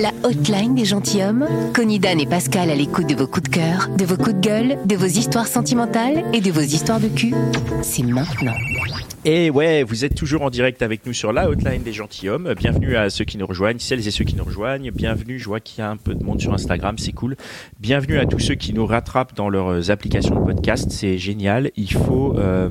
La hotline des gentilshommes. Connie Dan et Pascal à l'écoute de vos coups de cœur, de vos coups de gueule, de vos histoires sentimentales et de vos histoires de cul. C'est maintenant. Et ouais, vous êtes toujours en direct avec nous sur la hotline des gentilshommes. Bienvenue à ceux qui nous rejoignent, celles et ceux qui nous rejoignent. Bienvenue, je vois qu'il y a un peu de monde sur Instagram, c'est cool. Bienvenue à tous ceux qui nous rattrapent dans leurs applications de podcast, c'est génial. Il faut... euh,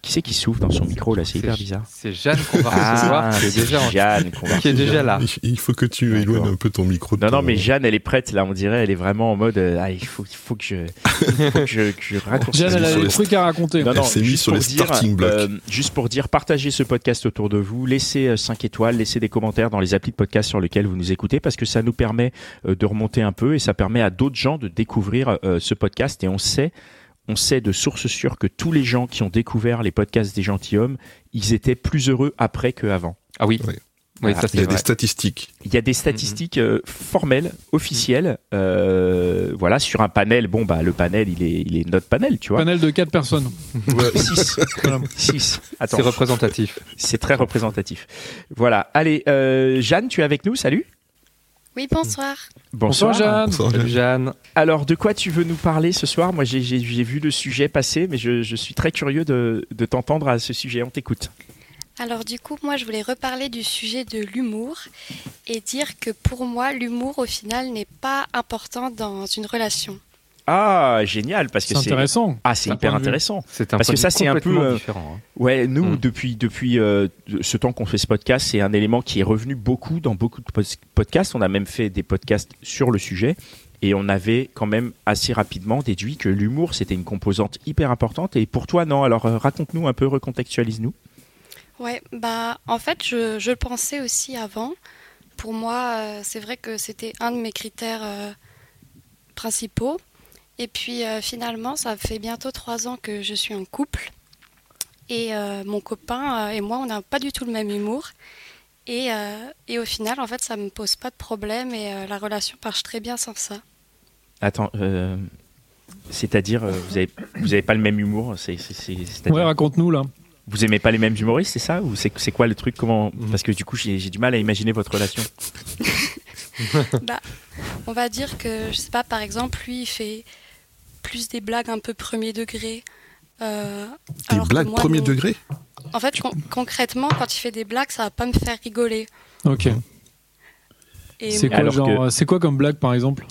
Qui c'est qui souffle dans son micro là? C'est hyper bizarre. C'est Jeanne qu'on va recevoir, qui est c'est déjà, en- Jeanne qu'on va qui est déjà là. Il- faut que tu éloignes un peu ton micro. Non, non, mais Jeanne, elle est prête, là, on dirait, elle est vraiment en mode, euh, ah, il faut, il faut que je, il faut que je, que je raccourcisse. Jeanne, elle a des trucs à raconter. Non, non, Elle s'est mise juste sur pour les dire, starting blocks. euh, juste pour dire, partagez ce podcast autour de vous, laissez 5 étoiles, laissez des commentaires dans les applis de podcast sur lesquels vous nous écoutez, parce que ça nous permet euh, de remonter un peu et ça permet à d'autres gens de découvrir euh, ce podcast. Et on sait, on sait de sources sûres que tous les gens qui ont découvert les podcasts des gentilshommes, ils étaient plus heureux après qu'avant. Ah oui. Ouais. Oui, Voilà. ça Il y a vrai. des statistiques. Il y a des statistiques euh, formelles, officielles, euh, voilà, sur un panel. Bon, bah, le panel, il est, il est notre panel, tu vois. Panel de 4 personnes. 6. Voilà. 6. Attends, C'est représentatif. c'est très représentatif. Voilà. Allez, euh, Jeanne, tu es avec nous Salut. Oui, bonsoir. Bonsoir, Jeanne. Bonsoir, Jeanne. Alors, de quoi tu veux nous parler ce soir? Moi, j'ai- vu le sujet passer, mais je, je suis très curieux de, de t'entendre à ce sujet. On t'écoute. Alors du coup, moi, je voulais reparler du sujet de l'humour et dire que pour moi, l'humour, au final, n'est pas important dans une relation. Ah, génial, parce que C'est intéressant. ah, c'est hyper intéressant. C'est un Parce que ça, c'est un peu, euh, différent. hein. Ouais, nous, Mm. depuis, depuis euh, ce temps qu'on fait ce podcast, c'est un élément qui est revenu beaucoup dans beaucoup de podcasts. On a même fait des podcasts sur le sujet. Et on avait quand même assez rapidement déduit que l'humour, c'était une composante hyper importante. Et pour toi, non? Alors, euh, raconte-nous un peu, recontextualise-nous. Ouais, bah en fait, je, je le pensais aussi avant. Pour moi, euh, c'est vrai que c'était un de mes critères euh, principaux. Et puis euh, finalement, ça fait bientôt trois ans que je suis en couple. Et euh, mon copain euh, et moi, on n'a pas du tout le même humour. Et, euh, et au final, en fait, ça me pose pas de problème et euh, la relation marche très bien sans ça. Attends, euh, c'est-à-dire, euh, vous avez, vous avez pas le même humour c'est, c'est, c'est- c'est-à-dire- Ouais, raconte-nous là. Vous aimez pas les mêmes humoristes, c'est ça? Ou c'est, c'est quoi le truc? Comment Mhm. Parce que du coup, j'ai, j'ai du mal à imaginer votre relation. Bah, on va dire que, je sais pas, par exemple, lui, il fait plus des blagues un peu premier degré. euh, Des alors blagues moi, premier non. degré En fait, con- concrètement, quand il fait des blagues, ça va pas me faire rigoler. Ok. Et C'est quoi, que- quoi comme blague par exemple?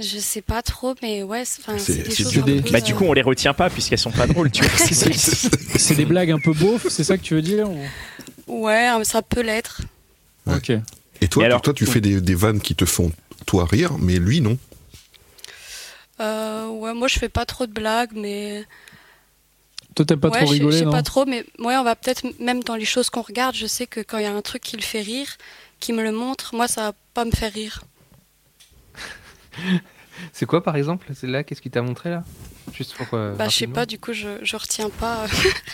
Je sais pas trop, mais ouais, c'est des choses peu, Bah, du euh, coup, on les retient pas puisqu'elles sont pas drôles, tu vois. C'est- des blagues un peu beaufs, c'est ça que tu veux dire ou- Ouais, ça peut l'être. Ouais. Ok. Et toi, Et alors- toi tu fais des, des vannes qui te font toi rire, mais lui non. Euh, ouais, moi, je fais pas trop de blagues, mais. Toi, t'aimes pas ouais, trop je- je rigoler, sais non pas trop, mais ouais, on va peut-être, même dans les choses qu'on regarde, je sais que quand il y a un truc qui le fait rire, qui me le montre, moi, ça va pas me faire rire. C'est quoi par exemple C'est là Qu'est-ce qu'il t'a montré là? Juste pour. euh, Bah, je sais pas, du coup, je, je retiens pas.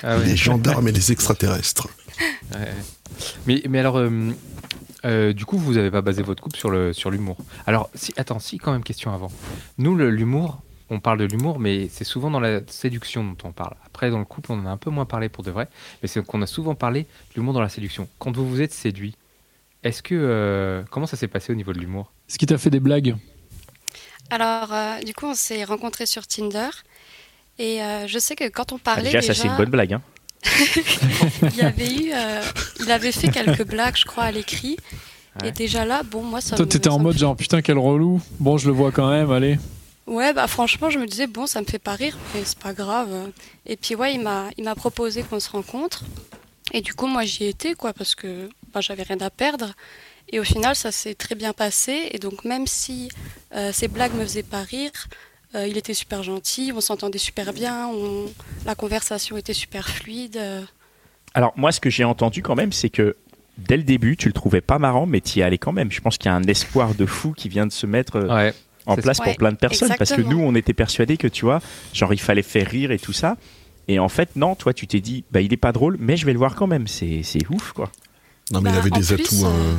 Ah ouais. Les gendarmes et les extraterrestres. Ouais. Mais, mais alors, euh, euh, du coup, vous avez pas basé votre couple sur le sur l'humour. Alors, si, attends, si, quand même, question avant. Nous, l'humour, on parle de l'humour, mais c'est souvent dans la séduction dont on parle. Après, dans le couple, on en a un peu moins parlé pour de vrai, mais c'est qu'on a souvent parlé de l'humour dans la séduction. Quand vous vous êtes séduit, est-ce que euh, comment ça s'est passé au niveau de l'humour? Est-ce qu'il t'a fait des blagues? Alors, euh, du coup, on s'est rencontrés sur Tinder. Et euh, je sais que quand on Ah, parlait déjà, ça c'est une bonne blague. Hein. il y avait eu, euh, il avait fait quelques blagues, je crois, à l'écrit. Et déjà là, bon, moi, ça Toi, t'étais en mode fait- genre putain, quel relou. Bon, je le vois quand même, allez. Ouais, bah franchement, je me disais, bon, ça me fait pas rire, mais c'est pas grave. Et puis, ouais, il m'a, il m'a proposé qu'on se rencontre. Et du coup, moi, j'y étais, quoi, parce que bah, j'avais rien à perdre. Et au final, ça s'est très bien passé. Et donc, même si euh, ces blagues me faisaient pas rire, euh, il était super gentil, on s'entendait super bien, on- la conversation était super fluide. euh. Alors, moi, ce que j'ai entendu quand même, c'est que dès le début, tu le trouvais pas marrant, mais tu y allais quand même. Je pense qu'il y a un espoir de fou qui vient de se mettre euh, Ouais. en place ça. pour Ouais, plein de personnes. Parce que nous, on était persuadés que, tu vois, genre, il fallait faire rire et tout ça. Et en fait, non, toi, tu t'es dit, bah, il est pas drôle, mais je vais le voir quand même. C'est c'est ouf, quoi. Non, mais il Bah, avait des plus, atouts. euh,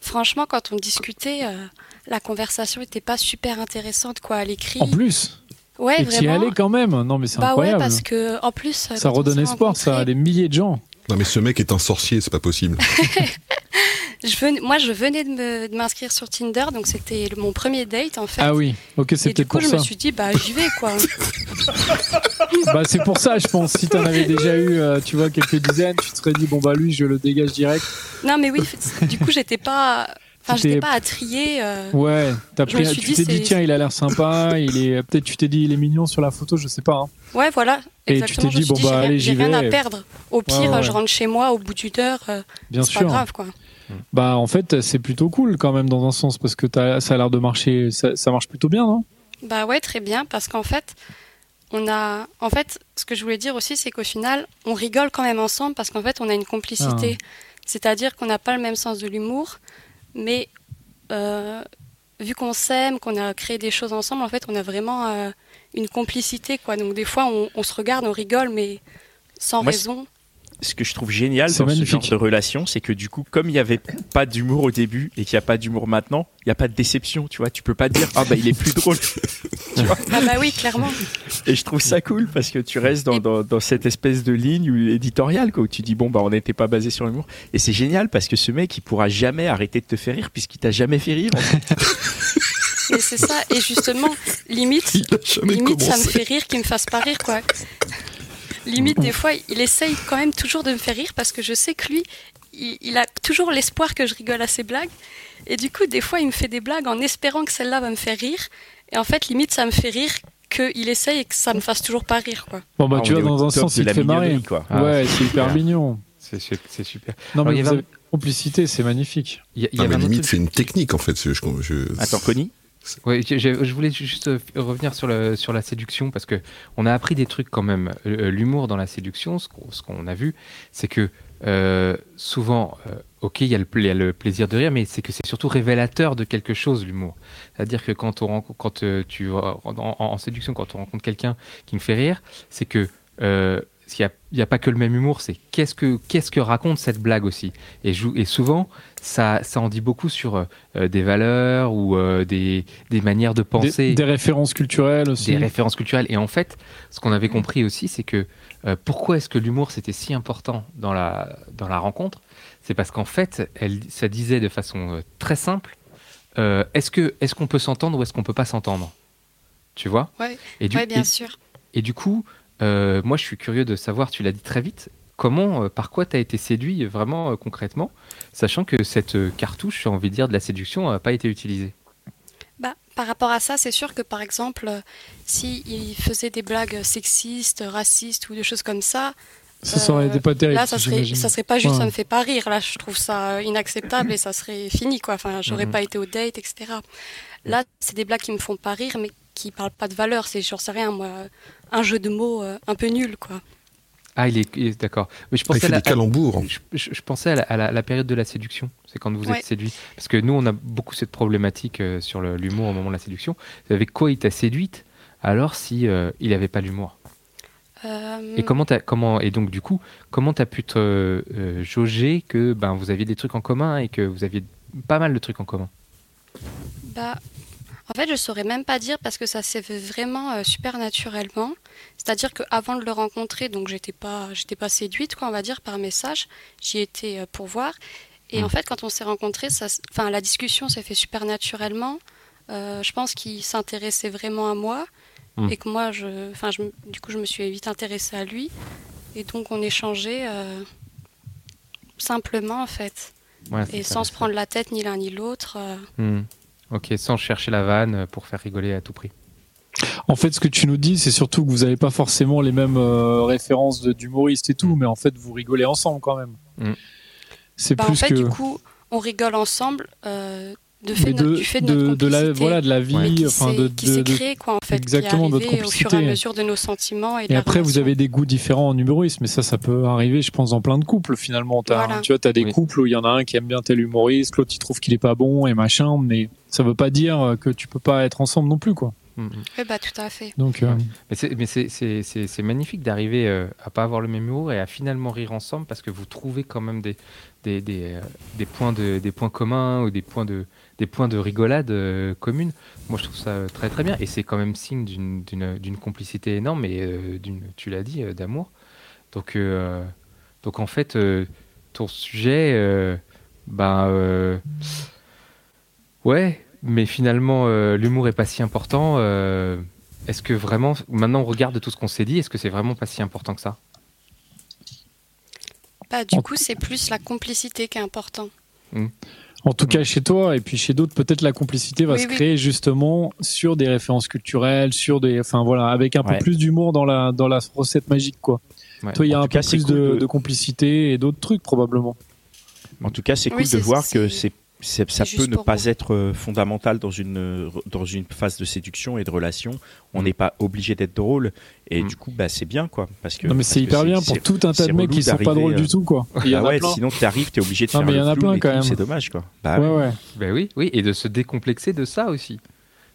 Franchement, quand on discutait, euh, la conversation était pas super intéressante, quoi, à l'écrit. En plus. Ouais, Et vraiment. allais quand même. Non, mais c'est Bah ouais, parce que en plus, Ça quand on redonne espoir, ça, à des milliers de gens. Non, mais ce mec est un sorcier, c'est pas possible. je venais- moi, je venais de m'inscrire sur Tinder, donc c'était mon premier date en fait. Ah oui, ok, c'est Et du peut-être coup, pour je ça. me suis dit, bah j'y vais quoi. Bah, c'est pour ça, je pense. Si t'en avais déjà eu, euh, tu vois, quelques dizaines, tu te serais dit, bon, bah, lui, je le dégage direct. non, mais oui, du coup, j'étais pas, enfin, j'étais pas à trier. euh, Ouais, me pris- tu dit, t'es dit, c'est- tiens, il a l'air sympa, il est, peut-être tu t'es dit, il est mignon sur la photo, je sais pas. hein. Ouais, voilà. Et tu t'es dit, bon, dit, bah, j'ai rien- allez, j'ai j'y rien à vais. perdre. Au pire, Ouais, ouais. je rentre chez moi au bout d'une heure. euh, Bien c'est sûr. pas grave quoi. Bah, en fait, c'est plutôt cool quand même dans un sens parce que t'as- ça a l'air de marcher, ça, ça marche plutôt bien, non? Bah ouais, très bien, parce qu'en fait, on a, en fait, ce que je voulais dire aussi, c'est qu'au final, on rigole quand même ensemble parce qu'en fait, on a une complicité. Ah. C'est-à-dire qu'on n'a pas le même sens de l'humour, mais euh, vu qu'on s'aime, qu'on a créé des choses ensemble, en fait, on a vraiment euh, une complicité, quoi. Donc des fois, on, on se regarde, on rigole, mais sans Moi, raison. Ce que je trouve génial dans ce genre de relation, c'est que du coup, comme il n'y avait pas d'humour au début et qu'il n'y a pas d'humour maintenant, il n'y a pas de déception, tu vois. Tu peux pas dire, ah bah il est plus drôle. Ah bah oui, clairement. Et je trouve ça cool parce que tu restes dans, dans, dans cette espèce de ligne éditoriale quoi, où tu dis bon bah on n'était pas basé sur l'humour et c'est génial parce que ce mec il pourra jamais arrêter de te faire rire puisqu'il t'a jamais fait rire. en fait. Mais c'est ça. Et justement, limite, limite ça me fait rire qu'il me fasse pas rire quoi. Limite des fois il essaye quand même toujours de me faire rire parce que je sais que lui il, il a toujours l'espoir que je rigole à ses blagues et du coup des fois il me fait des blagues en espérant que celle-là va me faire rire et en fait limite ça me fait rire qu'il essaye et que ça me fasse toujours pas rire quoi. Bon, bah, Ah, tu on vois, dans un sens, il te fait marrer. quoi. Ah, ouais, c'est c'est hyper super. mignon. C'est su- c'est super. Non, Alors, mais il y vous avez une complicité, c'est magnifique. Il y, a- il y Non, avait mais un autre limite, c'est une technique en fait. c'est- Je, je- Attends Connie, Je, voulais juste euh, revenir sur, la séduction parce que on a appris des trucs quand même. Euh, L'humour dans la séduction, ce qu'on a vu, c'est que euh, souvent, euh, ok, il y, a le plaisir de rire, mais c'est que c'est surtout révélateur de quelque chose, l'humour. C'est-à-dire que quand, euh, tu en, en- séduction, quand on rencontre quelqu'un qui me fait rire, c'est que euh, il n'y a, il y a pas que le même humour, c'est qu'est-ce que, qu'est-ce que raconte cette blague aussi. Et, souvent, ça, ça en dit beaucoup sur euh, des valeurs ou euh, des, des manières de penser Des, des références culturelles aussi. des références culturelles. Et en fait, ce qu'on avait compris aussi, c'est que euh, pourquoi est-ce que l'humour c'était si important dans la, dans la rencontre? C'est parce qu'en fait, elle, ça disait de façon euh, très simple euh, est-ce que est-ce qu'on peut s'entendre ou est-ce qu'on peut pas s'entendre? Tu vois? Ouais, et du, ouais bien et- sûr. et du coup, euh, moi, je suis curieux de savoir, tu l'as dit très vite, comment, euh, par quoi tu as été séduit euh, vraiment euh, concrètement, sachant que cette euh, cartouche, j'ai envie de dire, de la séduction n'a pas été utilisée. Bah, par rapport à ça, c'est sûr que par exemple, euh, si il faisait des blagues sexistes, racistes ou des choses comme ça, Ça, été pas terrible. là, ça serait, ça serait pas juste, Ouais. ça me fait pas rire. Là, je trouve ça inacceptable et ça serait fini, quoi. Enfin, j'aurais Mhm. pas été au date, etc. Là, c'est des blagues qui me font pas rire, mais qui parlent pas de valeur. C'est, j'en sais rien, moi, un jeu de mots euh, un peu nul, quoi. Ah, il est, il est- d'accord. Mais je Ah, il pensais fait à la- des calembours. Je, je- je pensais à la, à la- la période de la séduction, c'est quand vous Ouais. êtes séduit. Parce que nous, on a beaucoup cette problématique euh, sur l'humour au moment de la séduction. Avec quoi il t'a séduite alors si euh, il n'avait pas l'humour? Euh, Et comment comment et donc du coup comment t'as pu te euh, jauger que ben vous aviez des trucs en commun et que vous aviez pas mal de trucs en commun? Bah, en fait, je saurais même pas dire parce que ça s'est fait vraiment euh, super naturellement. C'est-à-dire qu'avant de le rencontrer, donc j'étais pas, j'étais pas séduite, quoi, on va dire, par message. J'y étais euh, pour voir. Et Mm. en fait, quand on s'est rencontrés, ça, enfin, la discussion s'est fait super naturellement. Euh, je pense qu'il s'intéressait vraiment à moi. Hmm. et que moi, je, enfin, je, du coup, je me suis vite intéressée à lui. Et donc, on échangeait simplement, en fait. Ouais, Et sans se prendre la tête ni l'un ni l'autre. euh. Ok, sans chercher la vanne euh, pour faire rigoler à tout prix. En fait, ce que tu nous dis, c'est surtout que vous n'avez pas forcément les mêmes euh, références d'humoristes et tout, mais en fait, vous rigolez ensemble quand même. Mm. C'est Bah, en fait, que du coup, on rigole ensemble euh, de fait de, de, du fait de, de, notre de la voilà de la vie, enfin de, qui de- s'est de- créé quoi en fait exactement, qui au fur et à complicité. mesure de nos sentiments et, après, vous avez des goûts différents en humorisme, mais ça, ça peut arriver, je pense, dans plein de couples finalement. T'as- Voilà. Tu vois, t'as des Oui. couples où il y en a un qui aime bien tel humoriste, l'autre il trouve qu'il est pas bon et machin, mais ça veut pas dire que tu peux pas être ensemble non plus, quoi. Hmm. Oui, bah tout à fait. Donc, euh, Mais c'est mais c'est- c'est- c'est- c'est magnifique d'arriver euh, à pas avoir le même humour et à finalement rire ensemble parce que vous trouvez quand même des, des, des, euh, des points, de, des points communs ou des points de, des points de rigolade euh, communes. Moi, je trouve ça très très bien et c'est quand même signe d'une- d'une d'une complicité énorme et euh, d'une, tu l'as dit, euh, d'amour. Donc, euh, donc en fait, euh, ton sujet, euh, ben, euh, ouais, mais finalement, euh, l'humour est pas si important. euh, est-ce que vraiment, maintenant on regarde tout ce qu'on s'est dit, est-ce que c'est vraiment pas si important que ça? Bah, du coup, c'est plus la complicité qui est important. En tout cas, chez toi et puis chez d'autres, peut-être la complicité va Oui, se oui. créer justement sur des références culturelles, sur des, enfin voilà, avec un peu plus d'humour dans la dans la recette magique, quoi. Ouais. Toi, il y a En un tout peu cas, c'est plus cool de, de- de complicité et d'autres trucs probablement. En tout cas, c'est Oui, cool de voir que c'est- ça peut ne pas être euh, fondamental dans une euh, dans une phase de séduction et de relation. On Mm. n'est pas obligé d'être drôle et Mm. du coup, bah c'est bien quoi, parce que Non, mais c'est hyper bien pour tout un tas de mecs qui sont pas drôles euh, du tout, quoi. Il y Ah en a ouais, plein. sinon t'arrives, t'es obligé de Non, faire mais il y le en a flou plein quand même. C'est dommage quoi. Bah, Ouais, ouais. ouais. Ben oui, oui, et de se décomplexer de ça aussi.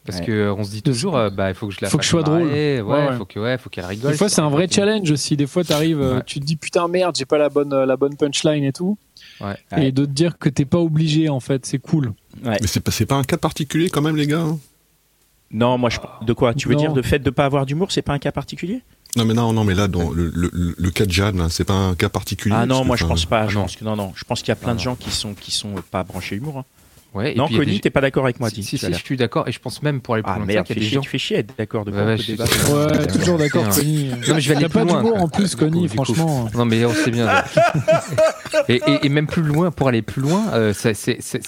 Parce Ouais. que euh, on se dit toujours, euh, bah il faut que je la Faut que je sois drôle. marrer, Ouais, Ouais, ouais. faut que ouais, faut qu'elle rigole. Des fois, c'est un vrai challenge aussi. Des fois, t'arrives, euh, Ouais. tu te dis putain merde, j'ai pas la bonne la bonne punchline et tout. Ouais. Et de te dire que t'es pas obligé en fait, c'est cool. Ouais. Mais c'est pas, un cas particulier quand même, les gars. hein Non, moi je de quoi Tu veux Non. dire de fait de pas avoir d'humour, c'est pas un cas particulier? Non, mais non, non, mais là, dans le, le, cas de Jeanne, là, c'est pas un cas particulier. Ah non, moi je pense pas. ah je non. pense que non, non. Je pense qu'il y a plein Ah de non. gens qui sont qui sont pas branchés humour. hein. Ouais, et Non, il Connie, des- t'es pas d'accord avec moi, Si, dis. si, si, je suis d'accord et je pense même pour aller plus Ah loin que ça merde, qu'il y fais a des chier, gens. tu fais chier, être d'accord de on peut je. Ouais, toujours d'accord. Connie. Non, mais je vais Il aller y a pas plus loin, d'humour quoi. en plus, Connie, franchement. Non mais on sait bien. et, et- et même plus loin, pour aller plus loin, euh, ça,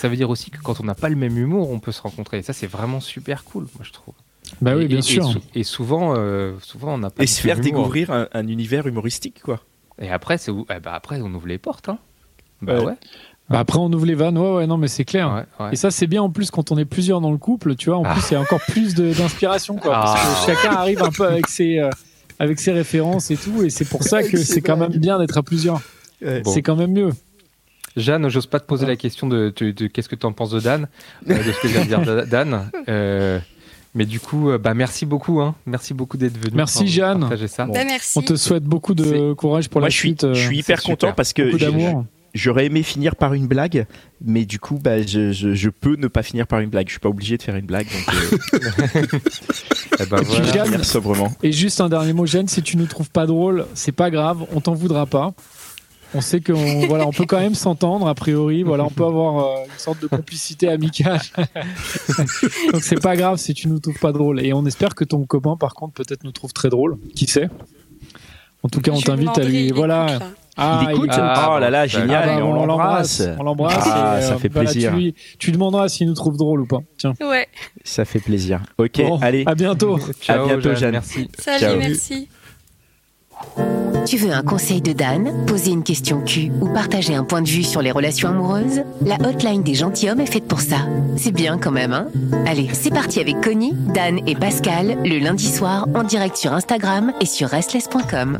veut dire aussi que quand on n'a pas le même humour, on peut se rencontrer. Et ça, c'est vraiment super cool, moi je trouve. Bah oui, Et- bien et- sûr. Et, sou- et souvent, euh, souvent on n'a pas. Et se faire découvrir un, un univers humoristique quoi. Et après, c'est où- eh ben, après, on ouvre les portes. Hein. Bah Ouais. Bah après, on ouvre les vannes. Ouais, ouais, non, mais c'est clair. ouais, ouais. Et ça, c'est bien en plus quand on est plusieurs dans le couple, tu vois. En Ah. plus, il y a encore plus d'inspiration, quoi. Parce Ah. que chacun arrive un peu avec ses, euh, avec ses références et tout. Et c'est pour ça que c'est quand même bien d'être à plusieurs. Bon. C'est quand même mieux. Jeanne, j'ose pas te poser la question de, de- de qu'est-ce que tu en penses de Dan, euh, de ce que vient de dire Da- Dan. Euh, mais du coup, euh, bah merci beaucoup, hein. Merci beaucoup d'être venu. Merci, pour Jeanne. Partager ça. Bah, merci. On te souhaite beaucoup de courage pour Moi la je suis suite. je suis hyper content super. parce que beaucoup j'ai- d'amour. J'aurais aimé finir par une blague, mais du coup, bah, je, je, je peux ne pas finir par une blague. Je suis pas obligé de faire une blague, donc euh, Eh ben, voilà. sobrement. Et juste un dernier mot, Jeanne, si tu nous trouves pas drôle, c'est pas grave, on t'en voudra pas. On sait qu'on voilà, on peut quand même s'entendre a priori. Voilà, on peut avoir euh, une sorte de complicité amicale. Donc c'est pas grave si tu nous trouves pas drôle. Et on espère que ton copain, par contre, peut-être nous trouve très drôle. Qui sait? En tout cas, on t'invite à lui. il Voilà. Ah, il écoute Ah, Oh là là, génial, Ah bah, on l'embrasse. On l'embrasse. Ah, et, ça euh, fait voilà, plaisir. tu, demanderas s'il nous trouve drôle ou pas. Tiens. Ouais. Ça fait plaisir. Ok, Bon, allez. À bientôt. Ciao, À bientôt, Jeanne. Merci. Salut, Ciao. merci. Tu veux un conseil de Dan, poser une question Q ou partager un point de vue sur les relations amoureuses? La hotline des gentilshommes est faite pour ça. C'est bien quand même, hein? Allez, c'est parti avec Connie, Dan et Pascal, le lundi soir en direct sur Instagram et sur restless.com.